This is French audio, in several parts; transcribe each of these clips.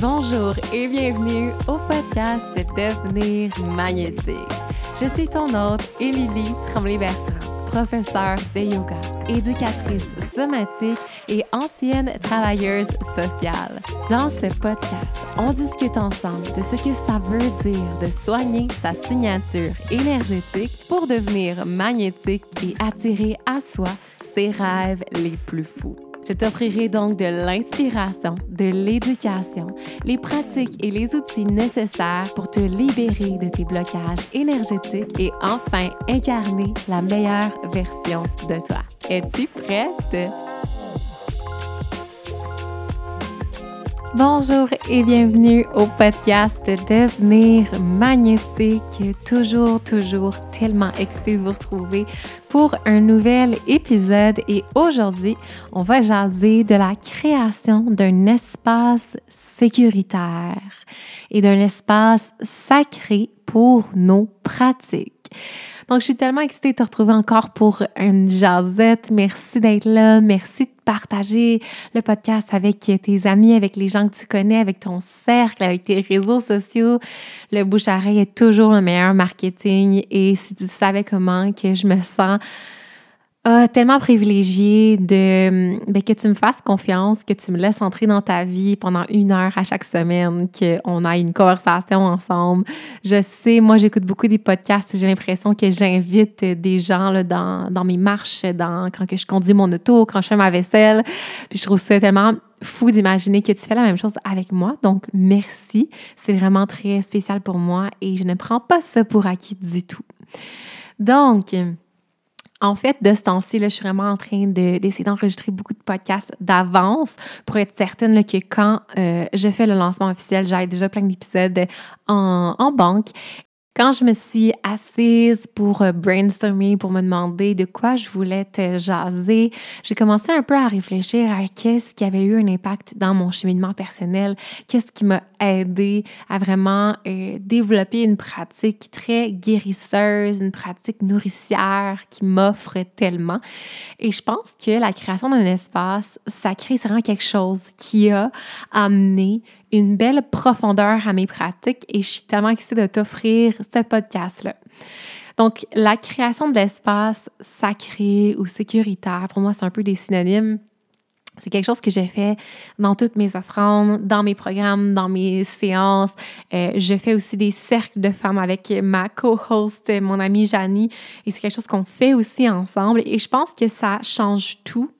Bonjour et bienvenue au podcast Devenir magnétique. Je suis ton hôte, Émilie Tremblay-Bertrand, professeure de yoga, éducatrice somatique et ancienne travailleuse sociale. Dans ce podcast, on discute ensemble de ce que ça veut dire de soigner sa signature énergétique pour devenir magnétique et attirer à soi ses rêves les plus fous. Je t'offrirai donc de l'inspiration, de l'éducation, les pratiques et les outils nécessaires pour te libérer de tes blocages énergétiques et enfin incarner la meilleure version de toi. Es-tu prête? Bonjour et bienvenue au podcast Devenir magnétique. Toujours, toujours tellement excité de vous retrouver pour un nouvel épisode et aujourd'hui, on va jaser de la création d'un espace sécuritaire et d'un espace sacré pour nos pratiques. Donc, je suis tellement excitée de te retrouver encore pour une jasette. Merci d'être là. Merci de partager le podcast avec tes amis, avec les gens que tu connais, avec ton cercle, avec tes réseaux sociaux. Le bouche à est toujours le meilleur marketing. Et si tu savais comment que je me sens tellement privilégié de ben, que tu me fasses confiance, que tu me laisses entrer dans ta vie pendant une heure à chaque semaine, qu'on ait une conversation ensemble. Je sais, moi, j'écoute beaucoup des podcasts. J'ai l'impression que j'invite des gens là, dans, dans mes marches, dans, quand que je conduis mon auto, quand je fais ma vaisselle. Puis je trouve ça tellement fou d'imaginer que tu fais la même chose avec moi. Donc, merci. C'est vraiment très spécial pour moi et je ne prends pas ça pour acquis du tout. Donc, en fait, de ce temps-ci, je suis vraiment en train d'essayer d'enregistrer beaucoup de podcasts d'avance pour être certaine que quand euh, je fais le lancement officiel, j'ai déjà plein d'épisodes en, en banque quand je me suis assise pour euh, brainstormer, pour me demander de quoi je voulais te jaser, j'ai commencé un peu à réfléchir à qu'est-ce qui avait eu un impact dans mon cheminement personnel, qu'est-ce qui m'a aidé à vraiment euh, développer une pratique très guérisseuse, une pratique nourricière qui m'offre tellement. Et je pense que la création d'un espace sacré, c'est vraiment quelque chose qui a amené une belle profondeur à mes pratiques et je suis tellement excitée de t'offrir ce podcast-là. Donc, la création de l'espace sacré ou sécuritaire, pour moi, c'est un peu des synonymes. C'est quelque chose que j'ai fait dans toutes mes offrandes, dans mes programmes, dans mes séances. Euh, je fais aussi des cercles de femmes avec ma co-host, mon amie Janie. Et c'est quelque chose qu'on fait aussi ensemble. Et je pense que ça change tout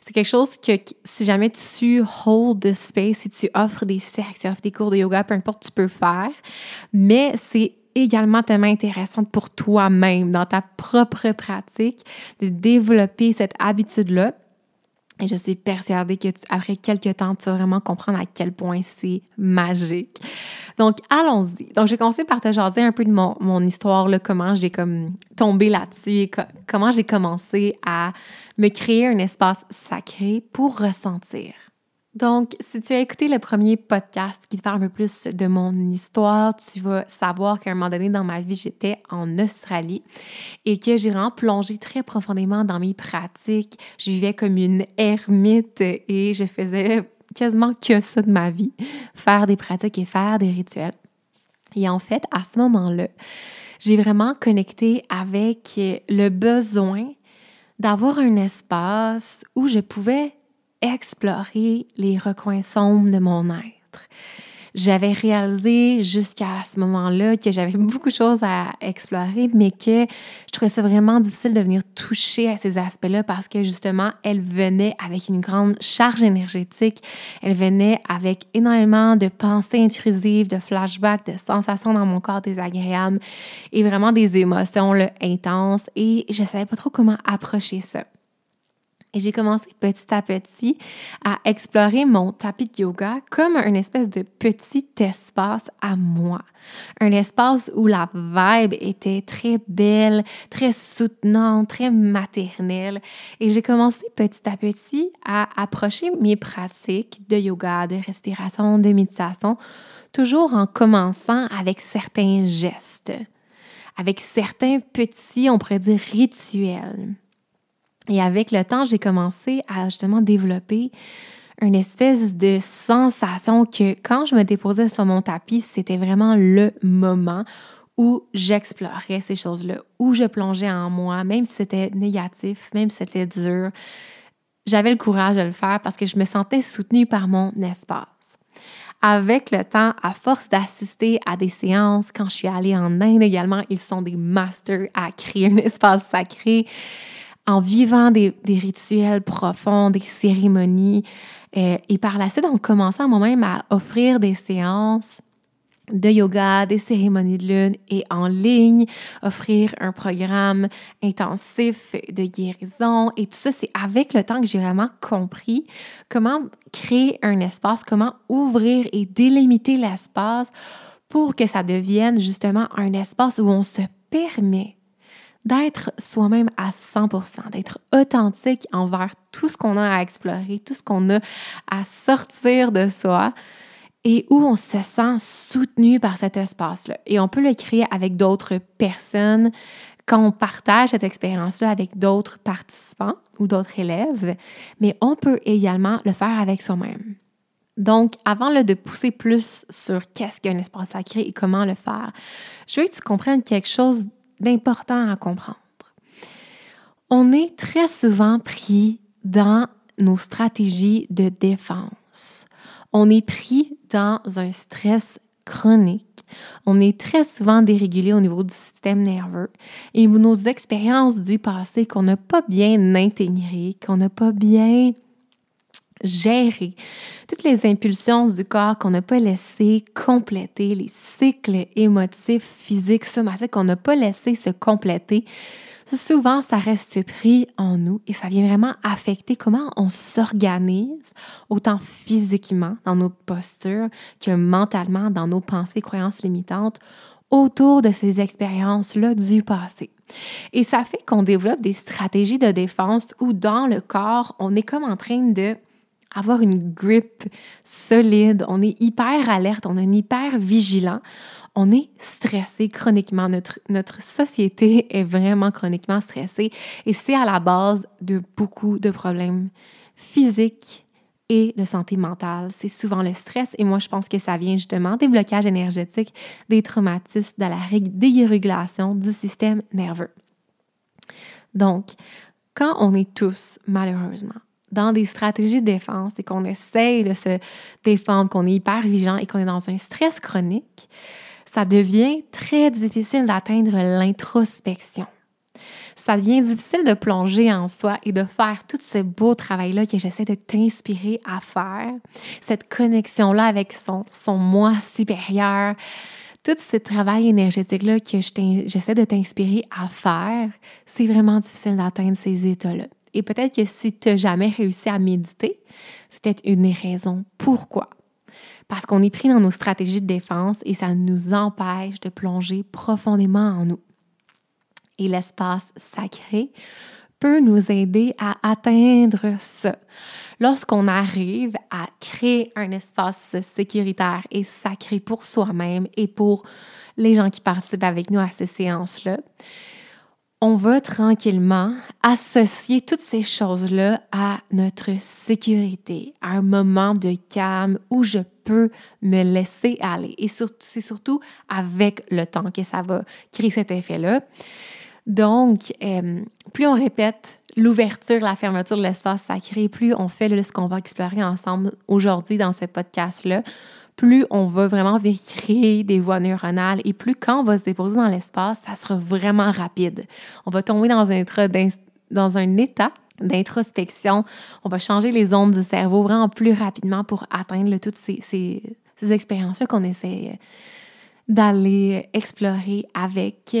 c'est quelque chose que si jamais tu hold the space, si tu offres des cercles, tu offres des cours de yoga, peu importe, tu peux faire. Mais c'est également tellement intéressant pour toi-même, dans ta propre pratique, de développer cette habitude-là et je suis persuadée que après quelques temps, tu vas vraiment comprendre à quel point c'est magique. Donc, allons-y. Donc, j'ai commencé par te jaser un peu de mon, mon histoire, là, comment j'ai comme tombé là-dessus, comment j'ai commencé à me créer un espace sacré pour ressentir. Donc, si tu as écouté le premier podcast qui te parle un peu plus de mon histoire, tu vas savoir qu'à un moment donné dans ma vie, j'étais en Australie et que j'ai vraiment plongé très profondément dans mes pratiques. Je vivais comme une ermite et je faisais quasiment que ça de ma vie, faire des pratiques et faire des rituels. Et en fait, à ce moment-là, j'ai vraiment connecté avec le besoin d'avoir un espace où je pouvais explorer les recoins sombres de mon être. J'avais réalisé jusqu'à ce moment-là que j'avais beaucoup de choses à explorer, mais que je trouvais ça vraiment difficile de venir toucher à ces aspects-là parce que justement, elle venait avec une grande charge énergétique. Elle venait avec énormément de pensées intrusives, de flashbacks, de sensations dans mon corps désagréables et vraiment des émotions là, intenses. Et je ne savais pas trop comment approcher ça. Et j'ai commencé petit à petit à explorer mon tapis de yoga comme un espèce de petit espace à moi. Un espace où la vibe était très belle, très soutenante, très maternelle. Et j'ai commencé petit à petit à approcher mes pratiques de yoga, de respiration, de méditation, toujours en commençant avec certains gestes, avec certains petits, on pourrait dire, rituels. Et avec le temps, j'ai commencé à justement développer une espèce de sensation que quand je me déposais sur mon tapis, c'était vraiment le moment où j'explorais ces choses-là, où je plongeais en moi, même si c'était négatif, même si c'était dur. J'avais le courage de le faire parce que je me sentais soutenue par mon espace. Avec le temps, à force d'assister à des séances, quand je suis allée en Inde également, ils sont des masters à créer un espace sacré en vivant des, rituels profonds, des cérémonies. Euh, et par la suite, en commençant moi-même à offrir des séances de yoga, des cérémonies de lune et en ligne, offrir un programme intensif de guérison et tout ça, c'est avec le temps que j'ai vraiment compris comment créer un espace, comment ouvrir et délimiter l'espace pour que ça devienne justement un espace où on se permet d'être soi-même à 100%, d'être authentique envers tout ce qu'on a à explorer, tout ce qu'on a à sortir de soi et où on se sent soutenu par cet espace-là. Et on peut le créer avec d'autres personnes quand on partage cette expérience-là avec d'autres participants ou d'autres élèves, mais on peut également le faire avec soi-même. Donc, avant de pousser plus sur qu'est-ce qu'un espace sacré et comment le faire, je veux que tu comprennes quelque chose d'important à comprendre. On est très souvent pris dans nos stratégies de défense. On est pris dans un stress chronique. On est très souvent dérégulé au niveau du système nerveux et nos expériences du passé qu'on n'a pas bien intégrées, qu'on n'a pas bien gérées, toutes les impulsions du corps qu'on n'a pas laissé compléter, les cycles émotifs, physiques, somatiques qu'on n'a pas laissé se compléter, souvent, ça reste pris en nous et ça vient vraiment affecter comment on s'organise, autant physiquement dans nos postures que mentalement dans nos pensées, croyances limitantes autour de ces expériences-là du passé. Et ça fait qu'on développe des stratégies de défense où dans le corps, on est comme en train de avoir une grip solide, on est hyper alerte, on est hyper vigilant, on est stressé chroniquement. Notre, notre société est vraiment chroniquement stressée et c'est à la base de beaucoup de problèmes physiques et de santé mentale. C'est souvent le stress et moi je pense que ça vient justement des blocages énergétiques, des traumatismes, de la dérégulation du système nerveux. Donc, quand on est tous, malheureusement, dans des stratégies de défense et qu'on essaye de se défendre, qu'on est hyper vigilant et qu'on est dans un stress chronique, ça devient très difficile d'atteindre l'introspection. Ça devient difficile de plonger en soi et de faire tout ce beau travail-là que j'essaie de t'inspirer à faire, cette connexion-là avec son, son moi supérieur, tout ce travail énergétique-là que j'essaie de t'inspirer à faire, c'est vraiment difficile d'atteindre ces états-là. Et peut-être que si tu n'as jamais réussi à méditer, c'est peut-être une des pourquoi. Parce qu'on est pris dans nos stratégies de défense et ça nous empêche de plonger profondément en nous. Et l'espace sacré peut nous aider à atteindre ça. Lorsqu'on arrive à créer un espace sécuritaire et sacré pour soi-même et pour les gens qui participent avec nous à ces séances-là, on va tranquillement associer toutes ces choses-là à notre sécurité, à un moment de calme où je peux me laisser aller. Et c'est surtout avec le temps que ça va créer cet effet-là. Donc, euh, plus on répète l'ouverture, la fermeture de l'espace sacré, plus on fait ce qu'on va explorer ensemble aujourd'hui dans ce podcast-là, plus on va vraiment créer des voies neuronales et plus quand on va se déposer dans l'espace, ça sera vraiment rapide. On va tomber dans un, état d'introspection. On va changer les ondes du cerveau vraiment plus rapidement pour atteindre toutes ces, ces, expériences-là qu'on essaie d'aller explorer avec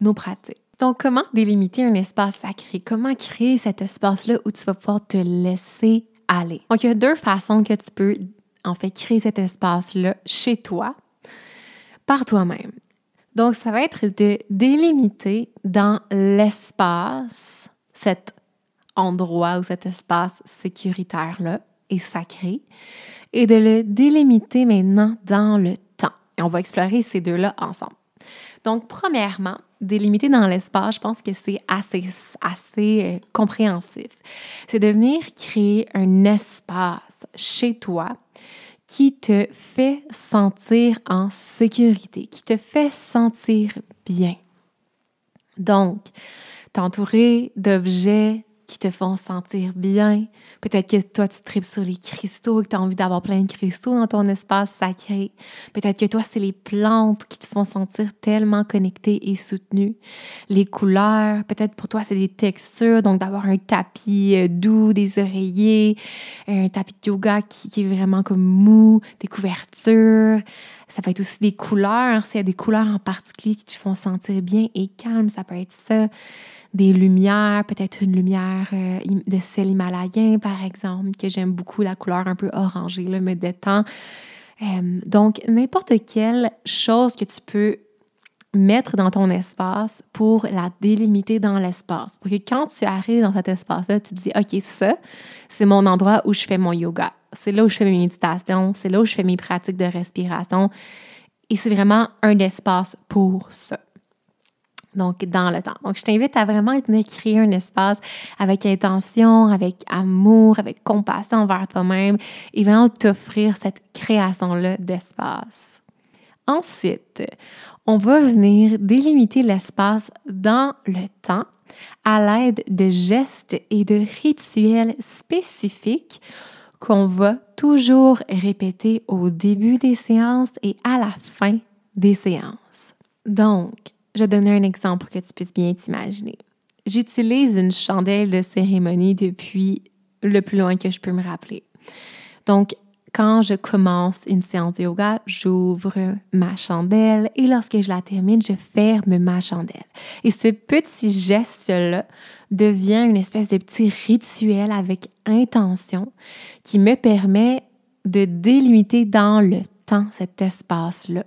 nos pratiques. Donc, comment délimiter un espace sacré? Comment créer cet espace-là où tu vas pouvoir te laisser aller? Donc, il y a deux façons que tu peux en fait créer cet espace-là chez toi, par toi-même. Donc, ça va être de délimiter dans l'espace cet endroit ou cet espace sécuritaire-là et sacré, et de le délimiter maintenant dans le temps. Et on va explorer ces deux-là ensemble. Donc, premièrement, délimiter dans l'espace, je pense que c'est assez, assez euh, compréhensif. C'est de venir créer un espace chez toi qui te fait sentir en sécurité, qui te fait sentir bien. Donc, t'entourer d'objets qui te font sentir bien. Peut-être que toi, tu tripes sur les cristaux et que tu as envie d'avoir plein de cristaux dans ton espace sacré. Peut-être que toi, c'est les plantes qui te font sentir tellement connecté et soutenu. Les couleurs, peut-être pour toi, c'est des textures, donc d'avoir un tapis euh, doux, des oreillers, un tapis de yoga qui, qui est vraiment comme mou, des couvertures. Ça peut être aussi des couleurs, s'il y a des couleurs en particulier qui te font sentir bien et calme, ça peut être ça des lumières, peut-être une lumière euh, de sel himalayen, par exemple, que j'aime beaucoup, la couleur un peu orangée, là, me détend. Donc, n'importe quelle chose que tu peux mettre dans ton espace pour la délimiter dans l'espace. Pour que quand tu arrives dans cet espace-là, tu te dis, OK, ça, c'est mon endroit où je fais mon yoga. C'est là où je fais mes méditations, c'est là où je fais mes pratiques de respiration. Et c'est vraiment un espace pour ça donc dans le temps. Donc, je t'invite à vraiment venir créer un espace avec intention, avec amour, avec compassion envers toi-même et vraiment t'offrir cette création-là d'espace. Ensuite, on va venir délimiter l'espace dans le temps à l'aide de gestes et de rituels spécifiques qu'on va toujours répéter au début des séances et à la fin des séances. Donc, je vais donner un exemple pour que tu puisses bien t'imaginer. J'utilise une chandelle de cérémonie depuis le plus loin que je peux me rappeler. Donc, quand je commence une séance de yoga, j'ouvre ma chandelle et lorsque je la termine, je ferme ma chandelle. Et ce petit geste-là devient une espèce de petit rituel avec intention qui me permet de délimiter dans le temps cet espace-là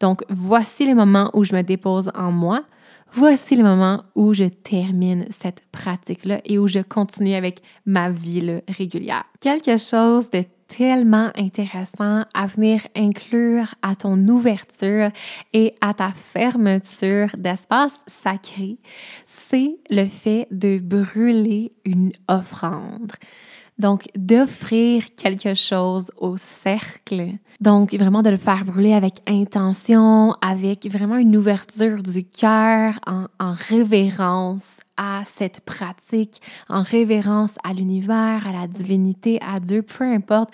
donc, voici le moment où je me dépose en moi. Voici le moment où je termine cette pratique-là et où je continue avec ma vie régulière. Quelque chose de tellement intéressant à venir inclure à ton ouverture et à ta fermeture d'espace sacré, c'est le fait de brûler une offrande. Donc, d'offrir quelque chose au cercle. Donc, vraiment de le faire brûler avec intention, avec vraiment une ouverture du cœur, en, en révérence à cette pratique, en révérence à l'univers, à la divinité, à Dieu, peu importe,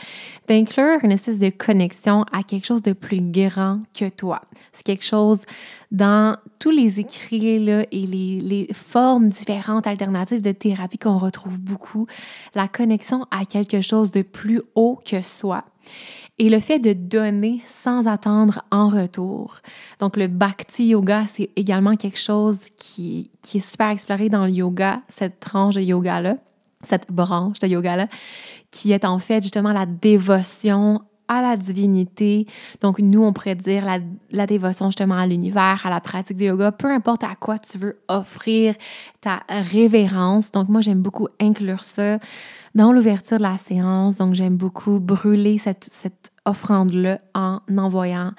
d'inclure une espèce de connexion à quelque chose de plus grand que toi. C'est quelque chose dans tous les écrits et les formes différentes, alternatives de thérapie qu'on retrouve beaucoup, la connexion à quelque chose de plus haut que soi et le fait de donner sans attendre en retour. Donc, le Bhakti Yoga, c'est également quelque chose qui, qui, est super exploré dans le yoga, cette tranche de yoga-là, cette branche de yoga-là, qui est en fait justement la dévotion à la divinité. Donc, nous, on pourrait dire la, la dévotion justement à l'univers, à la pratique de yoga, peu importe à quoi tu veux offrir ta révérence. Donc, moi, j'aime beaucoup inclure ça dans l'ouverture de la séance. Donc, j'aime beaucoup brûler cette, offrande-là en envoyant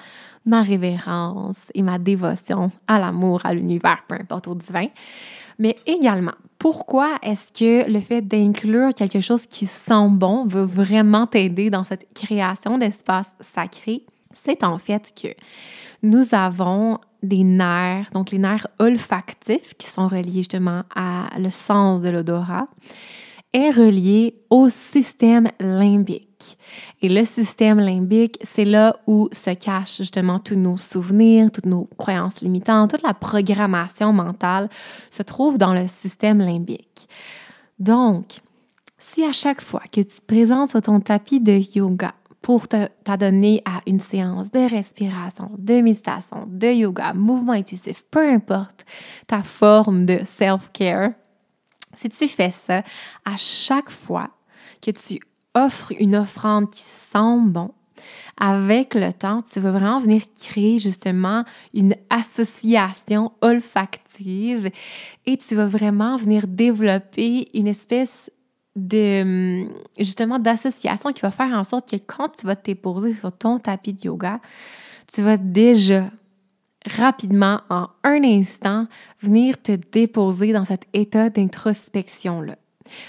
ma révérence et ma dévotion à l'amour, à l'univers, peu importe au divin. Mais également, pourquoi est-ce que le fait d'inclure quelque chose qui sent bon va vraiment t'aider dans cette création d'espace sacré? C'est en fait que nous avons des nerfs, donc les nerfs olfactifs qui sont reliés justement à le sens de l'odorat, est relié au système limbique. Et le système limbique, c'est là où se cachent justement tous nos souvenirs, toutes nos croyances limitantes, toute la programmation mentale se trouve dans le système limbique. Donc, si à chaque fois que tu te présentes sur ton tapis de yoga pour t'adonner à une séance de respiration, de méditation, de yoga, mouvement intuitif, peu importe ta forme de self-care, si tu fais ça à chaque fois que tu offre une offrande qui sent bon, avec le temps, tu vas vraiment venir créer justement une association olfactive et tu vas vraiment venir développer une espèce de justement d'association qui va faire en sorte que quand tu vas te déposer sur ton tapis de yoga, tu vas déjà rapidement, en un instant, venir te déposer dans cet état d'introspection-là.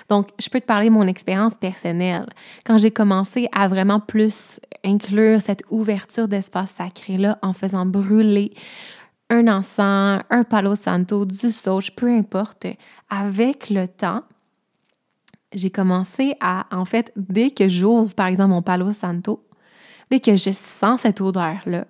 Donc, je peux te parler de mon expérience personnelle. Quand j'ai commencé à vraiment plus inclure cette ouverture d'espace sacré-là en faisant brûler un encens, un palo santo, du sauge, peu importe, avec le temps, j'ai commencé à, en fait, dès que j'ouvre, par exemple, mon palo santo, dès que je sens cette odeur-là,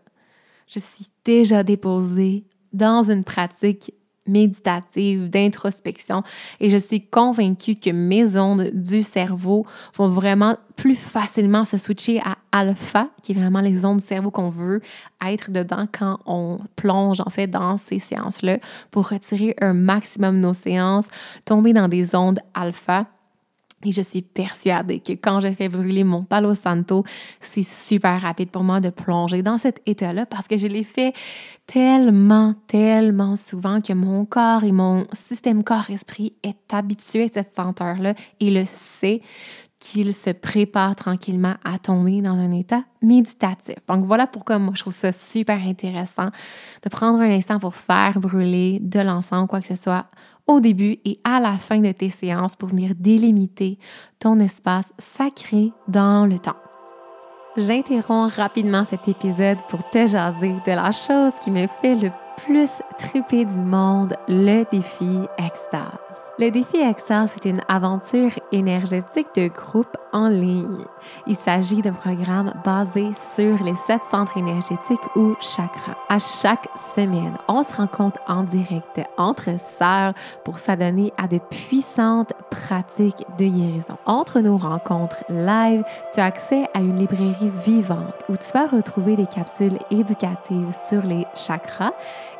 je suis déjà déposée dans une pratique méditative, d'introspection. Et je suis convaincue que mes ondes du cerveau vont vraiment plus facilement se switcher à alpha, qui est vraiment les ondes du cerveau qu'on veut être dedans quand on plonge en fait dans ces séances-là pour retirer un maximum nos séances, tomber dans des ondes alpha et je suis persuadée que quand je fais brûler mon Palo Santo, c'est super rapide pour moi de plonger dans cet état-là parce que je l'ai fait tellement, tellement souvent que mon corps et mon système corps-esprit est habitué à cette senteur-là et le sait qu'il se prépare tranquillement à tomber dans un état méditatif. Donc voilà pourquoi moi je trouve ça super intéressant de prendre un instant pour faire brûler de l'encens quoi que ce soit au début et à la fin de tes séances pour venir délimiter ton espace sacré dans le temps. J'interromps rapidement cet épisode pour te jaser de la chose qui me fait le plus trippé du monde, le défi Extase. Le défi Extase est une aventure énergétique de groupe en ligne. Il s'agit d'un programme basé sur les sept centres énergétiques ou chakras. À chaque semaine, on se rencontre en direct entre sœurs pour s'adonner à de puissantes pratiques de guérison. Entre nos rencontres live, tu as accès à une librairie vivante où tu vas retrouver des capsules éducatives sur les chakras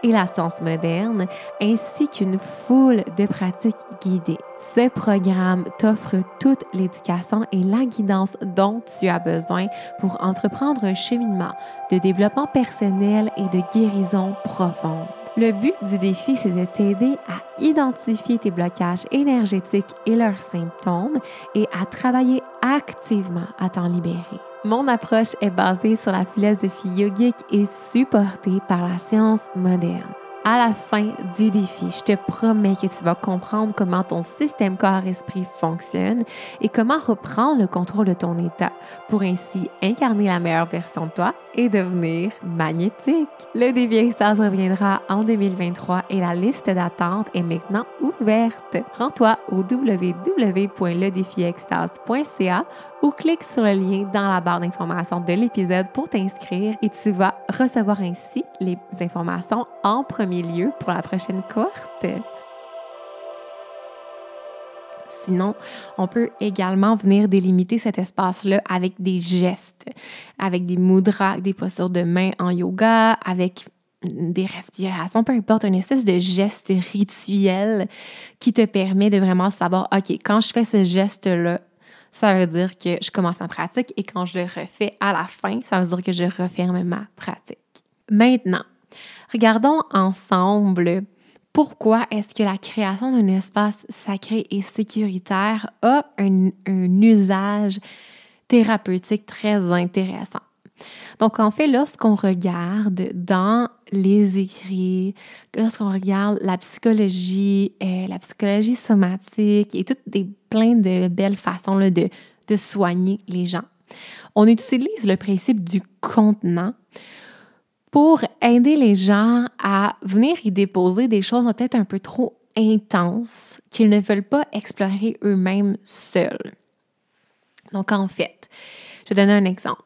et la science moderne, ainsi qu'une foule de pratiques guidées. Ce programme t'offre toute l'éducation et la guidance dont tu as besoin pour entreprendre un cheminement de développement personnel et de guérison profonde. Le but du défi, c'est de t'aider à identifier tes blocages énergétiques et leurs symptômes et à travailler activement à t'en libérer. Mon approche est basée sur la philosophie yogique et supportée par la science moderne. À la fin du défi, je te promets que tu vas comprendre comment ton système corps-esprit fonctionne et comment reprendre le contrôle de ton état pour ainsi incarner la meilleure version de toi et devenir magnétique. Le défi Extase reviendra en 2023 et la liste d'attente est maintenant ouverte. Rends-toi au www.ledéfiextase.ca ou clique sur le lien dans la barre d'informations de l'épisode pour t'inscrire et tu vas recevoir ainsi les informations en premier lieu pour la prochaine cohorte. Sinon, on peut également venir délimiter cet espace-là avec des gestes, avec des mudras, des postures de main en yoga, avec des respirations, peu importe, une espèce de geste rituel qui te permet de vraiment savoir, OK, quand je fais ce geste-là, ça veut dire que je commence ma pratique et quand je le refais à la fin, ça veut dire que je referme ma pratique. Maintenant, regardons ensemble pourquoi est-ce que la création d'un espace sacré et sécuritaire a un, usage thérapeutique très intéressant. Donc, en fait, lorsqu'on regarde dans les écrits, lorsqu'on regarde la psychologie, euh, la psychologie somatique et toutes des plein de belles façons là, de soigner les gens, on utilise le principe du contenant pour aider les gens à venir y déposer des choses peut-être un peu trop intenses qu'ils ne veulent pas explorer eux-mêmes seuls. Donc, en fait, je vais donner un exemple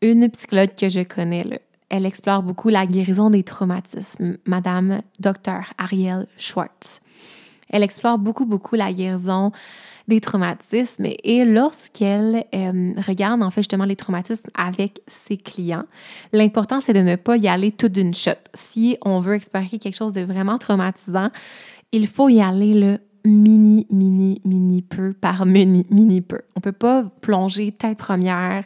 une psychologue que je connais, elle explore beaucoup la guérison des traumatismes, Madame Dr. Ariel Schwartz. Elle explore beaucoup, beaucoup la guérison des traumatismes et lorsqu'elle euh, regarde en fait justement les traumatismes avec ses clients, l'important c'est de ne pas y aller tout d'une shot. Si on veut explorer quelque chose de vraiment traumatisant, il faut y aller le mini, mini, mini peu par mini, mini peu. On peut pas plonger tête première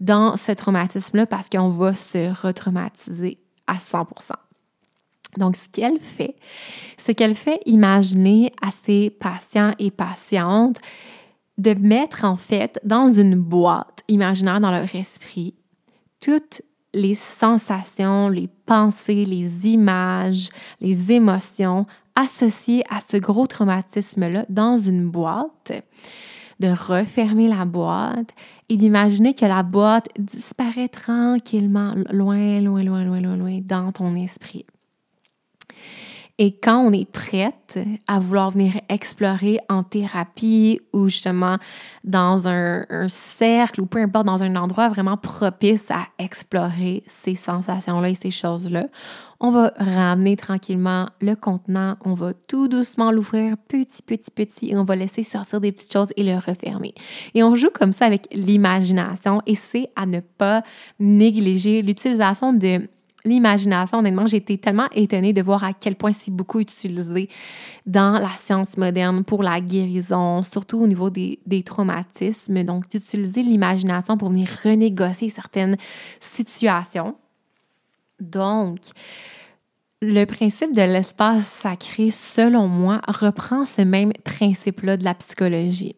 dans ce traumatisme-là parce qu'on va se retraumatiser à 100 donc, ce qu'elle fait, c'est qu'elle fait imaginer à ses patients et patientes de mettre en fait dans une boîte imaginaire dans leur esprit toutes les sensations, les pensées, les images, les émotions associées à ce gros traumatisme-là dans une boîte, de refermer la boîte et d'imaginer que la boîte disparaît tranquillement, loin, loin, loin, loin, loin, loin, dans ton esprit. Et quand on est prête à vouloir venir explorer en thérapie ou justement dans un, cercle ou peu importe, dans un endroit vraiment propice à explorer ces sensations-là et ces choses-là, on va ramener tranquillement le contenant, on va tout doucement l'ouvrir petit, petit, petit et on va laisser sortir des petites choses et le refermer. Et on joue comme ça avec l'imagination et c'est à ne pas négliger l'utilisation de l'imagination, honnêtement, j'ai été tellement étonnée de voir à quel point c'est beaucoup utilisé dans la science moderne pour la guérison, surtout au niveau des, des traumatismes. Donc, d'utiliser l'imagination pour venir renégocier certaines situations. Donc, le principe de l'espace sacré, selon moi, reprend ce même principe-là de la psychologie.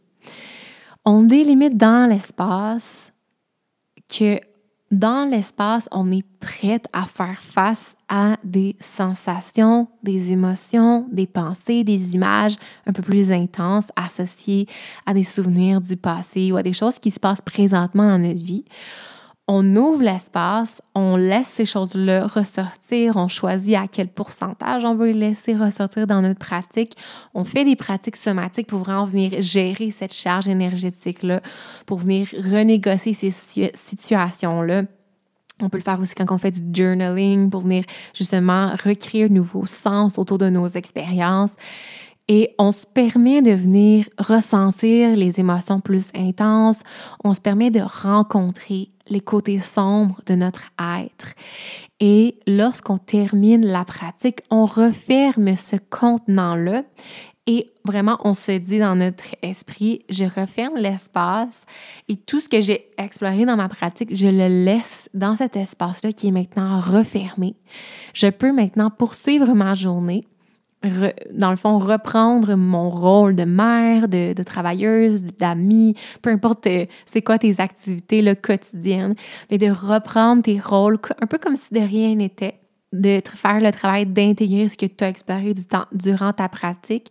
On délimite dans l'espace que dans l'espace, on est prête à faire face à des sensations, des émotions, des pensées, des images un peu plus intenses associées à des souvenirs du passé ou à des choses qui se passent présentement dans notre vie. On ouvre l'espace, on laisse ces choses-là ressortir, on choisit à quel pourcentage on veut les laisser ressortir dans notre pratique. On fait des pratiques somatiques pour vraiment venir gérer cette charge énergétique-là, pour venir renégocier ces situations-là on peut le faire aussi quand on fait du journaling pour venir justement recréer un nouveau sens autour de nos expériences. Et on se permet de venir ressentir les émotions plus intenses. On se permet de rencontrer les côtés sombres de notre être. Et lorsqu'on termine la pratique, on referme ce contenant-là et vraiment, on se dit dans notre esprit, je referme l'espace et tout ce que j'ai exploré dans ma pratique, je le laisse dans cet espace-là qui est maintenant refermé. Je peux maintenant poursuivre ma journée, dans le fond, reprendre mon rôle de mère, de, travailleuse, d'amie, peu importe euh, c'est quoi tes activités le quotidiennes, mais de reprendre tes rôles un peu comme si de rien n'était de faire le travail d'intégrer ce que tu as exploré du temps, durant ta pratique,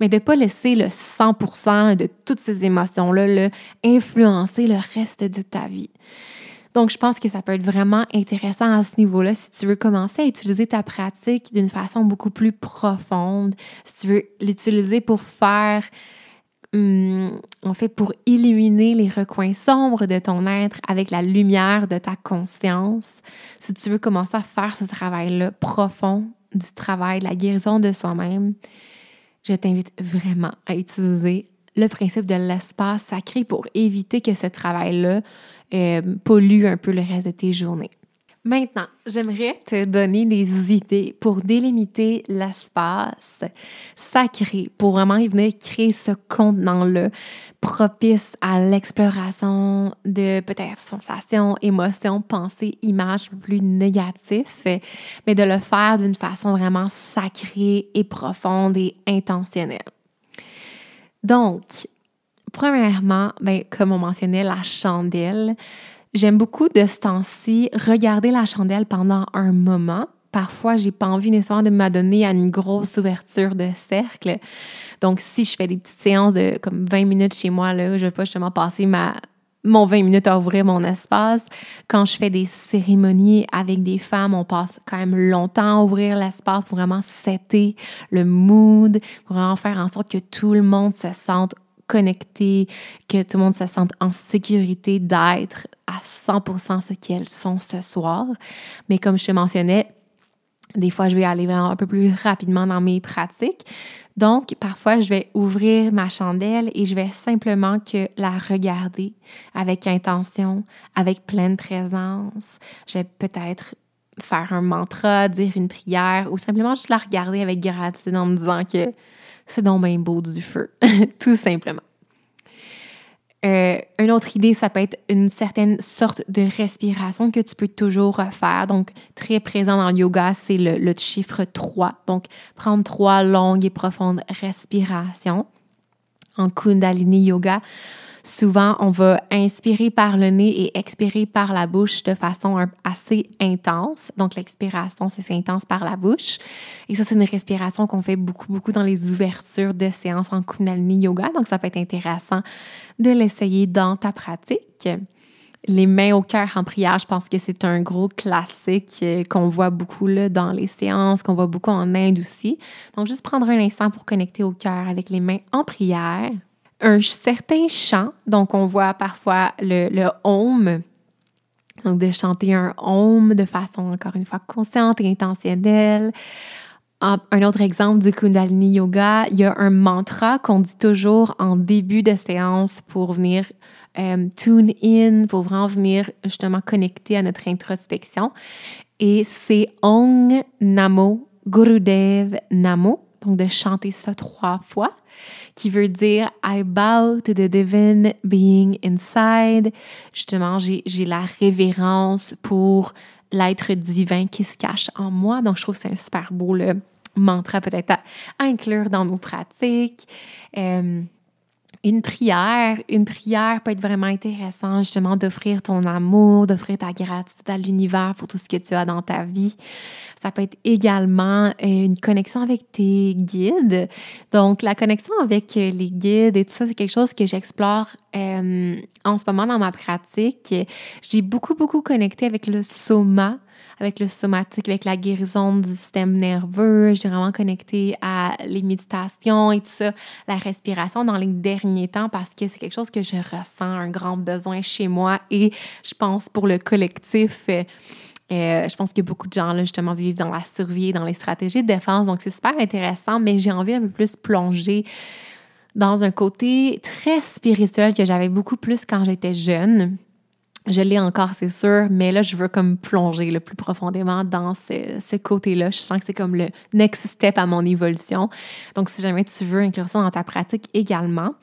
mais de ne pas laisser le 100% de toutes ces émotions-là influencer le reste de ta vie. Donc, je pense que ça peut être vraiment intéressant à ce niveau-là si tu veux commencer à utiliser ta pratique d'une façon beaucoup plus profonde, si tu veux l'utiliser pour faire Hum, en fait, pour illuminer les recoins sombres de ton être avec la lumière de ta conscience, si tu veux commencer à faire ce travail-là profond du travail, la guérison de soi-même, je t'invite vraiment à utiliser le principe de l'espace sacré pour éviter que ce travail-là euh, pollue un peu le reste de tes journées. Maintenant, j'aimerais te donner des idées pour délimiter l'espace sacré, pour vraiment venir créer ce contenant-là propice à l'exploration de peut-être sensations, émotions, pensées, images plus négatifs, mais de le faire d'une façon vraiment sacrée et profonde et intentionnelle. Donc, premièrement, ben, comme on mentionnait, la chandelle. J'aime beaucoup de ce temps-ci regarder la chandelle pendant un moment. Parfois, j'ai pas envie nécessairement de m'adonner à une grosse ouverture de cercle. Donc, si je fais des petites séances de comme 20 minutes chez moi, là, je vais pas justement passer ma, mon 20 minutes à ouvrir mon espace. Quand je fais des cérémonies avec des femmes, on passe quand même longtemps à ouvrir l'espace pour vraiment setter le mood, pour vraiment faire en sorte que tout le monde se sente connecté, que tout le monde se sente en sécurité d'être à 100% ce qu'elles sont ce soir. Mais comme je te mentionnais, des fois, je vais aller un peu plus rapidement dans mes pratiques. Donc, parfois, je vais ouvrir ma chandelle et je vais simplement que la regarder avec intention, avec pleine présence. Je vais peut-être faire un mantra, dire une prière ou simplement juste la regarder avec gratitude en me disant que c'est donc bien beau du feu, tout simplement. Euh, une autre idée, ça peut être une certaine sorte de respiration que tu peux toujours refaire. Donc, très présent dans le yoga, c'est le, le, chiffre 3. Donc, prendre trois longues et profondes respirations. En Kundalini Yoga, Souvent, on va inspirer par le nez et expirer par la bouche de façon assez intense. Donc, l'expiration se fait intense par la bouche. Et ça, c'est une respiration qu'on fait beaucoup, beaucoup dans les ouvertures de séances en Kundalini Yoga. Donc, ça peut être intéressant de l'essayer dans ta pratique. Les mains au cœur en prière, je pense que c'est un gros classique euh, qu'on voit beaucoup là, dans les séances, qu'on voit beaucoup en Inde aussi. Donc, juste prendre un instant pour connecter au cœur avec les mains en prière. Un certain chant, donc on voit parfois le, le home, donc de chanter un home de façon encore une fois consciente et intentionnelle. Un autre exemple du Kundalini Yoga, il y a un mantra qu'on dit toujours en début de séance pour venir euh, tune in, pour vraiment venir justement connecter à notre introspection. Et c'est Ong Namo Gurudev Namo, donc de chanter ça trois fois, qui veut dire I bow to the divine being inside. Justement, j'ai la révérence pour l'être divin qui se cache en moi. Donc, je trouve que c'est un super beau le mantra peut-être à, inclure dans nos pratiques. Euh, une prière, une prière peut être vraiment intéressant justement d'offrir ton amour, d'offrir ta gratitude à l'univers pour tout ce que tu as dans ta vie. Ça peut être également euh, une connexion avec tes guides. Donc la connexion avec euh, les guides et tout ça, c'est quelque chose que j'explore euh, en ce moment dans ma pratique. J'ai beaucoup beaucoup connecté avec le soma avec le somatique, avec la guérison du système nerveux. J'ai vraiment connecté à les méditations et tout ça, la respiration dans les derniers temps parce que c'est quelque chose que je ressens un grand besoin chez moi et je pense pour le collectif. Euh, euh, je pense que beaucoup de gens, là, justement, vivent dans la survie, dans les stratégies de défense. Donc, c'est super intéressant, mais j'ai envie un peu plus plonger dans un côté très spirituel que j'avais beaucoup plus quand j'étais jeune. Je l'ai encore, c'est sûr, mais là, je veux comme plonger le plus profondément dans ce, côté-là. Je sens que c'est comme le next step à mon évolution. Donc, si jamais tu veux inclure ça dans ta pratique également.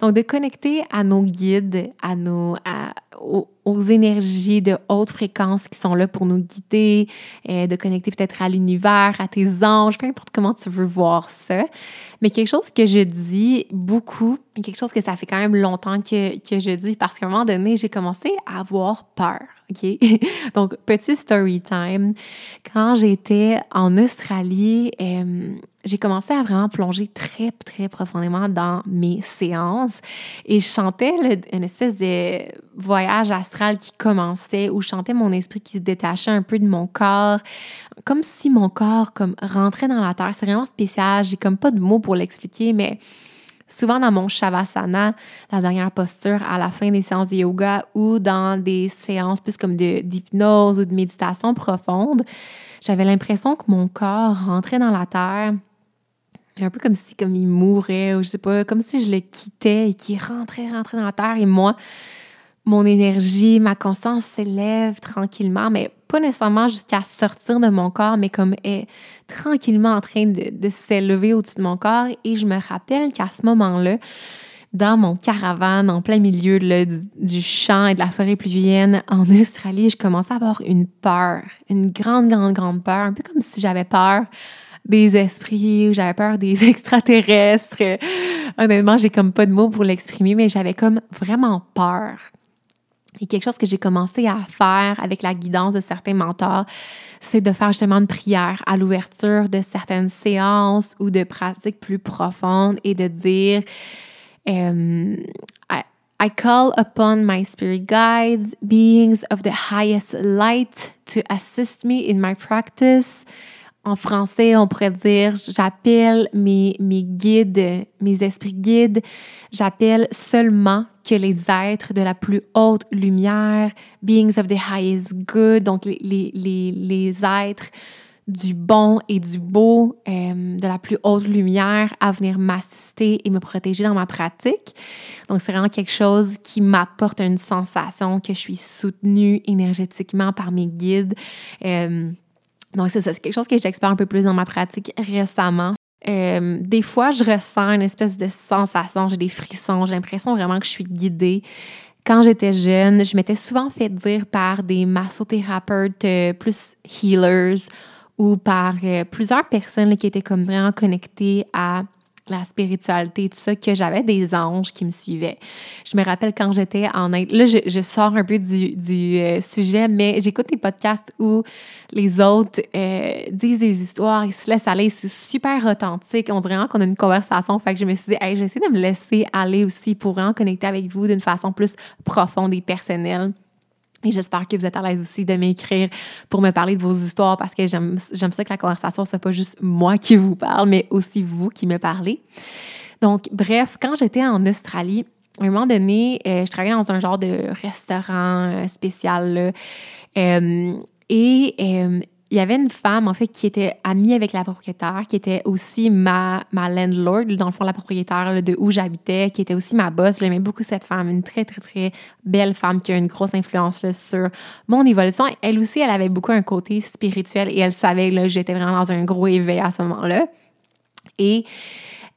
Donc, de connecter à nos guides, à nos, aux, énergies de haute fréquence qui sont là pour nous guider, euh, de connecter peut-être à l'univers, à tes anges, peu importe comment tu veux voir ça. Mais quelque chose que je dis beaucoup, quelque chose que ça fait quand même longtemps que, que je dis, parce qu'à un moment donné, j'ai commencé à avoir peur. OK? Donc, petit story time. Quand j'étais en Australie, euh, j'ai commencé à vraiment plonger très, très profondément dans mes séances et je chantais une espèce de voyage astral qui commençait où je chantais mon esprit qui se détachait un peu de mon corps, comme si mon corps comme rentrait dans la terre. C'est vraiment spécial. J'ai comme pas de mots pour l'expliquer, mais souvent dans mon shavasana, la dernière posture à la fin des séances de yoga ou dans des séances plus comme d'hypnose ou de méditation profonde, j'avais l'impression que mon corps rentrait dans la terre un peu comme si comme il mourait ou je sais pas, comme si je le quittais et qu'il rentrait, rentrait dans la terre et moi, mon énergie, ma conscience s'élève tranquillement, mais pas nécessairement jusqu'à sortir de mon corps, mais comme est tranquillement en train de, s'élever au-dessus de mon corps. Et je me rappelle qu'à ce moment-là, dans mon caravane, en plein milieu du, champ et de la forêt pluvienne en Australie, je commençais à avoir une peur, une grande, grande, grande peur, un peu comme si j'avais peur des esprits ou j'avais peur des extraterrestres. Honnêtement, j'ai comme pas de mots pour l'exprimer, mais j'avais comme vraiment peur. Et quelque chose que j'ai commencé à faire avec la guidance de certains mentors, c'est de faire justement une prière à l'ouverture de certaines séances ou de pratiques plus profondes et de dire um, I, I call upon my spirit guides, beings of the highest light, to assist me in my practice. En français, on pourrait dire j'appelle mes, mes guides, mes esprits guides, j'appelle seulement que les êtres de la plus haute lumière, beings of the highest good, donc les, les, les, êtres du bon et du beau, euh, de la plus haute lumière à venir m'assister et me protéger dans ma pratique. Donc, c'est vraiment quelque chose qui m'apporte une sensation que je suis soutenue énergétiquement par mes guides. Euh, donc, c'est quelque chose que j'explore un peu plus dans ma pratique récemment. Euh, des fois, je ressens une espèce de sensation, j'ai des frissons, j'ai l'impression vraiment que je suis guidée. Quand j'étais jeune, je m'étais souvent fait dire par des massothérapeutes euh, plus healers ou par euh, plusieurs personnes qui étaient comme vraiment connectées à la spiritualité, tout ça, que j'avais des anges qui me suivaient. Je me rappelle quand j'étais en là, je, sors un peu du, du euh, sujet, mais j'écoute des podcasts où les autres euh, disent des histoires, ils se laissent aller, c'est super authentique. On dirait qu'on a une conversation. Fait que je me suis dit, hey, j'essaie de me laisser aller aussi pour en connecter avec vous d'une façon plus profonde et personnelle. J'espère que vous êtes à l'aise aussi de m'écrire pour me parler de vos histoires parce que j'aime ça que la conversation, ce pas juste moi qui vous parle, mais aussi vous qui me parlez. Donc, bref, quand j'étais en Australie, à un moment donné, euh, je travaillais dans un genre de restaurant euh, spécial. Euh, et il y avait une femme, en fait, qui était amie avec la propriétaire, qui était aussi ma, ma landlord, dans le fond, la propriétaire de où j'habitais, qui était aussi ma boss. J'aimais beaucoup cette femme, une très, très, très belle femme qui a une grosse influence sur mon évolution. Elle aussi, elle avait beaucoup un côté spirituel et elle savait que j'étais vraiment dans un gros éveil à ce moment-là. Et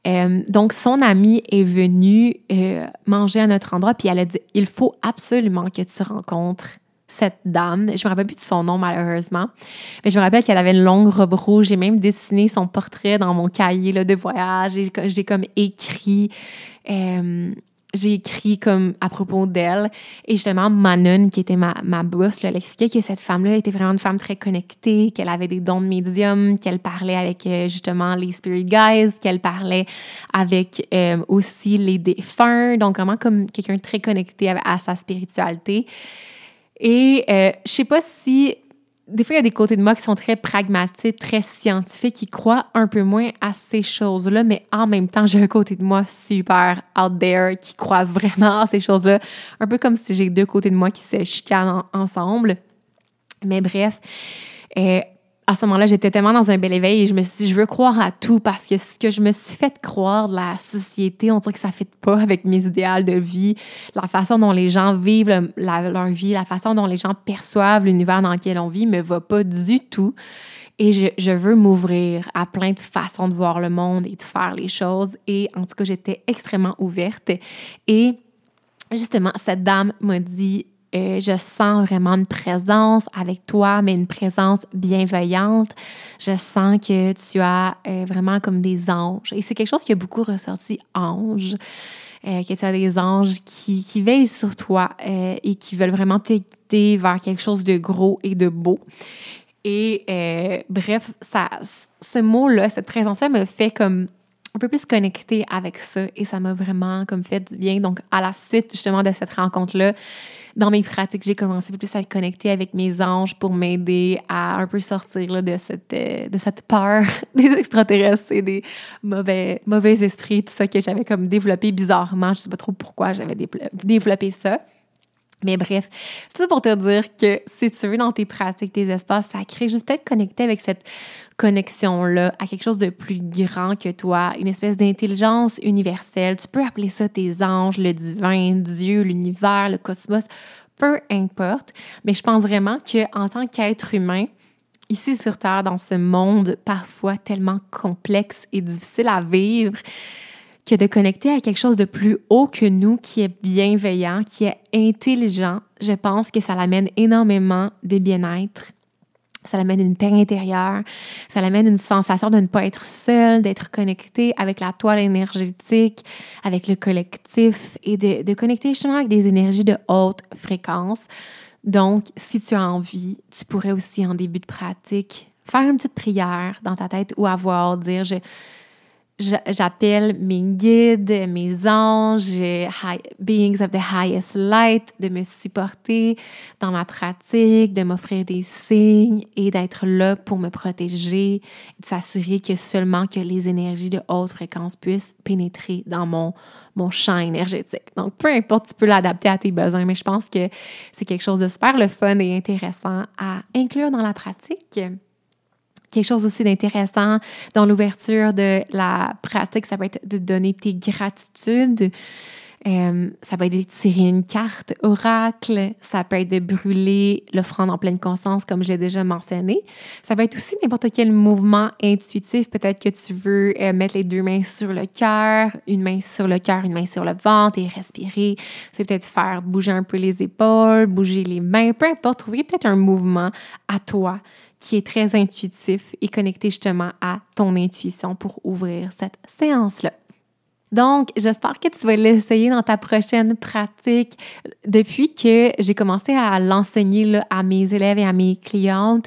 euh, donc, son amie est venue euh, manger à notre endroit, puis elle a dit Il faut absolument que tu rencontres cette dame. Je me rappelle plus de son nom, malheureusement. Mais je me rappelle qu'elle avait une longue robe rouge. J'ai même dessiné son portrait dans mon cahier là, de voyage. J'ai comme écrit. Euh, j'ai écrit comme à propos d'elle. Et justement, Manon, qui était ma, ma boss, elle expliquait que cette femme-là était vraiment une femme très connectée, qu'elle avait des dons de médium, qu'elle parlait avec euh, justement les spirit guys, qu'elle parlait avec euh, aussi les défunts. Donc, vraiment comme quelqu'un très connecté à sa spiritualité. Et euh, je sais pas si des fois, il y a des côtés de moi qui sont très pragmatiques, très scientifiques, qui croient un peu moins à ces choses-là, mais en même temps, j'ai un côté de moi super out there qui croit vraiment à ces choses-là. Un peu comme si j'ai deux côtés de moi qui se chicanent ensemble. Mais bref, euh, à ce moment-là, j'étais tellement dans un bel éveil et je me suis dit, je veux croire à tout parce que ce que je me suis fait croire de la société, on dirait que ça ne fait pas avec mes idéaux de vie, la façon dont les gens vivent leur vie, la façon dont les gens perçoivent l'univers dans lequel on vit me va pas du tout. Et je, je veux m'ouvrir à plein de façons de voir le monde et de faire les choses. Et en tout cas, j'étais extrêmement ouverte. Et justement, cette dame m'a dit, euh, je sens vraiment une présence avec toi, mais une présence bienveillante. Je sens que tu as euh, vraiment comme des anges. Et c'est quelque chose qui a beaucoup ressorti, ange. Euh, que tu as des anges qui, qui veillent sur toi et qui veulent vraiment t'aider vers quelque chose de gros et de beau. Et bref, ça, ce mot-là, cette présence-là me fait comme un peu plus connecté avec ça et ça m'a vraiment comme fait du bien. Donc, à la suite justement de cette rencontre-là, dans mes pratiques, j'ai commencé plus à être connecter avec mes anges pour m'aider à un peu sortir là, de, cette, euh, de cette peur des extraterrestres et des mauvais, mauvais esprits, tout ça que j'avais comme développé bizarrement. Je sais pas trop pourquoi j'avais développé ça. Mais bref, c'est ça pour te dire que si tu veux dans tes pratiques, tes espaces sacrés, juste être connecté avec cette connexion-là à quelque chose de plus grand que toi, une espèce d'intelligence universelle. Tu peux appeler ça tes anges, le divin, Dieu, l'univers, le cosmos, peu importe. Mais je pense vraiment qu'en tant qu'être humain, ici sur Terre, dans ce monde parfois tellement complexe et difficile à vivre, que de connecter à quelque chose de plus haut que nous, qui est bienveillant, qui est intelligent, je pense que ça l'amène énormément de bien-être. Ça l'amène une paix intérieure, ça l'amène une sensation de ne pas être seul, d'être connecté avec la toile énergétique, avec le collectif et de, de connecter justement avec des énergies de haute fréquence. Donc, si tu as envie, tu pourrais aussi en début de pratique faire une petite prière dans ta tête ou avoir, dire je, j'appelle mes guides, mes anges, beings of the highest light, de me supporter dans ma pratique, de m'offrir des signes et d'être là pour me protéger, de s'assurer que seulement que les énergies de haute fréquence puissent pénétrer dans mon, mon champ énergétique. Donc, peu importe, tu peux l'adapter à tes besoins, mais je pense que c'est quelque chose de super le fun et intéressant à inclure dans la pratique. Quelque chose aussi d'intéressant dans l'ouverture de la pratique, ça peut être de donner tes gratitudes. Euh, ça peut être de tirer une carte oracle, ça peut être de brûler l'offrande en pleine conscience, comme je l'ai déjà mentionné. Ça peut être aussi n'importe quel mouvement intuitif. Peut-être que tu veux euh, mettre les deux mains sur le cœur, une main sur le cœur, une main sur le ventre et respirer. C'est peut-être faire bouger un peu les épaules, bouger les mains, peu importe. Trouver peut-être un mouvement à toi qui est très intuitif et connecté justement à ton intuition pour ouvrir cette séance-là. Donc, j'espère que tu vas l'essayer dans ta prochaine pratique. Depuis que j'ai commencé à l'enseigner à mes élèves et à mes clientes,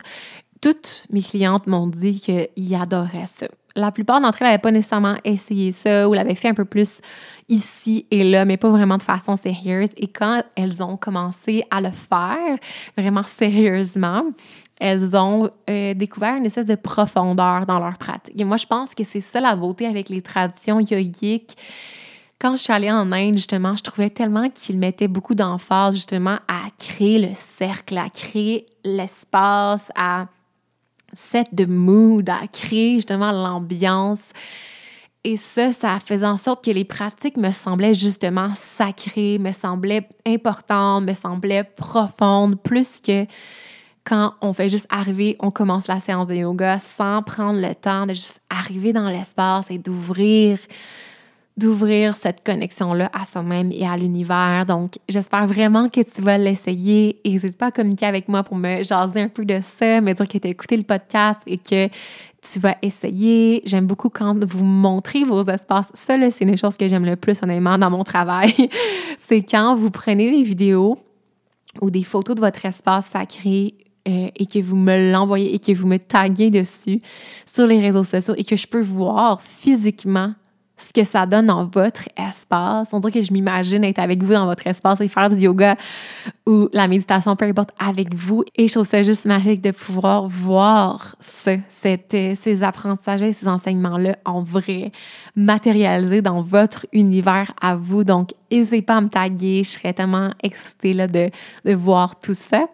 toutes mes clientes m'ont dit qu'ils adoraient ça. La plupart d'entre elles n'avaient pas nécessairement essayé ça ou l'avaient fait un peu plus ici et là, mais pas vraiment de façon sérieuse. Et quand elles ont commencé à le faire vraiment sérieusement, elles ont euh, découvert une espèce de profondeur dans leur pratique. Et moi, je pense que c'est ça la beauté avec les traditions yogiques. Quand je suis allée en Inde, justement, je trouvais tellement qu'ils mettaient beaucoup d'emphase justement à créer le cercle, à créer l'espace, à set de mood, à créer justement l'ambiance. Et ça, ça faisait en sorte que les pratiques me semblaient justement sacrées, me semblaient importantes, me semblaient profondes, plus que quand on fait juste arriver, on commence la séance de yoga sans prendre le temps de juste arriver dans l'espace et d'ouvrir d'ouvrir cette connexion-là à soi-même et à l'univers. Donc, j'espère vraiment que tu vas l'essayer. N'hésite pas à communiquer avec moi pour me jaser un peu de ça, me dire que tu as écouté le podcast et que tu vas essayer. J'aime beaucoup quand vous montrez vos espaces. Ça, c'est une chose que j'aime le plus, honnêtement, dans mon travail. c'est quand vous prenez des vidéos ou des photos de votre espace sacré euh, et que vous me l'envoyez et que vous me taguez dessus sur les réseaux sociaux et que je peux voir physiquement ce que ça donne dans votre espace. On dirait que je m'imagine être avec vous dans votre espace et faire du yoga ou la méditation, peu importe, avec vous. Et je trouve ça juste magique de pouvoir voir ce, euh, ces apprentissages et ces enseignements-là en vrai, matérialisés dans votre univers à vous. Donc, n'hésitez pas à me taguer. Je serais tellement excitée là, de voir tout ça.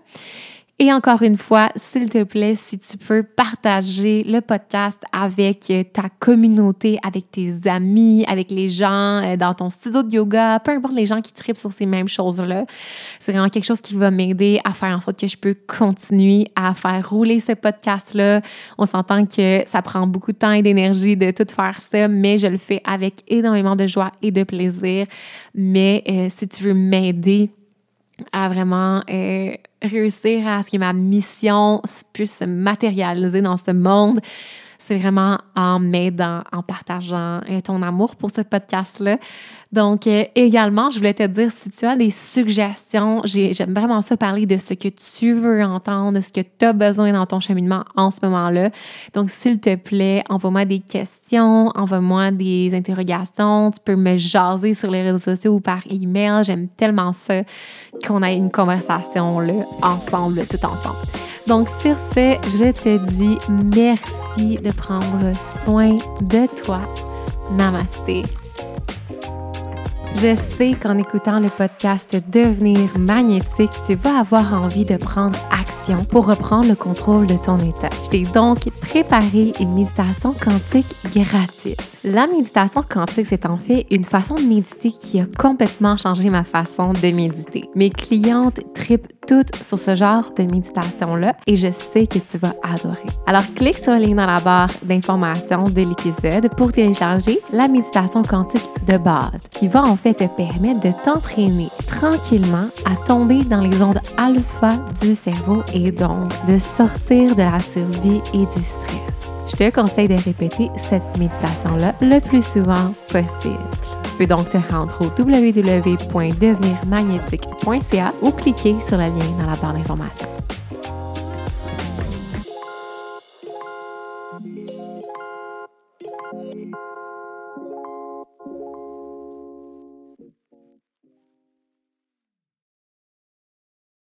Et encore une fois, s'il te plaît, si tu peux partager le podcast avec euh, ta communauté, avec tes amis, avec les gens euh, dans ton studio de yoga, peu importe les gens qui tripent sur ces mêmes choses-là, c'est vraiment quelque chose qui va m'aider à faire en sorte que je peux continuer à faire rouler ce podcast-là. On s'entend que ça prend beaucoup de temps et d'énergie de tout faire ça, mais je le fais avec énormément de joie et de plaisir. Mais euh, si tu veux m'aider, à vraiment euh, réussir à ce que ma mission puisse se matérialiser dans ce monde, c'est vraiment en m'aidant, en partageant euh, ton amour pour ce podcast-là. Donc, euh, également, je voulais te dire, si tu as des suggestions, j'aime vraiment ça parler de ce que tu veux entendre, de ce que tu as besoin dans ton cheminement en ce moment-là. Donc, s'il te plaît, envoie-moi des questions, envoie-moi des interrogations. Tu peux me jaser sur les réseaux sociaux ou par email. J'aime tellement ça qu'on ait une conversation là, ensemble, tout ensemble. Donc, sur ce, je te dis merci de prendre soin de toi. Namasté. Je sais qu'en écoutant le podcast Devenir magnétique, tu vas avoir envie de prendre action pour reprendre le contrôle de ton état. Je t'ai donc préparé une méditation quantique gratuite. La méditation quantique, c'est en fait une façon de méditer qui a complètement changé ma façon de méditer. Mes clientes tripent toutes sur ce genre de méditation-là et je sais que tu vas adorer. Alors, clique sur le lien dans la barre d'information de l'épisode pour télécharger la méditation quantique de base qui va en fait te permettre de t'entraîner tranquillement à tomber dans les ondes alpha du cerveau et donc de sortir de la survie et du stress. Je te conseille de répéter cette méditation-là le plus souvent possible. Tu peux donc te rendre au www.devenirmagnétique.ca ou cliquer sur le lien dans la barre d'information.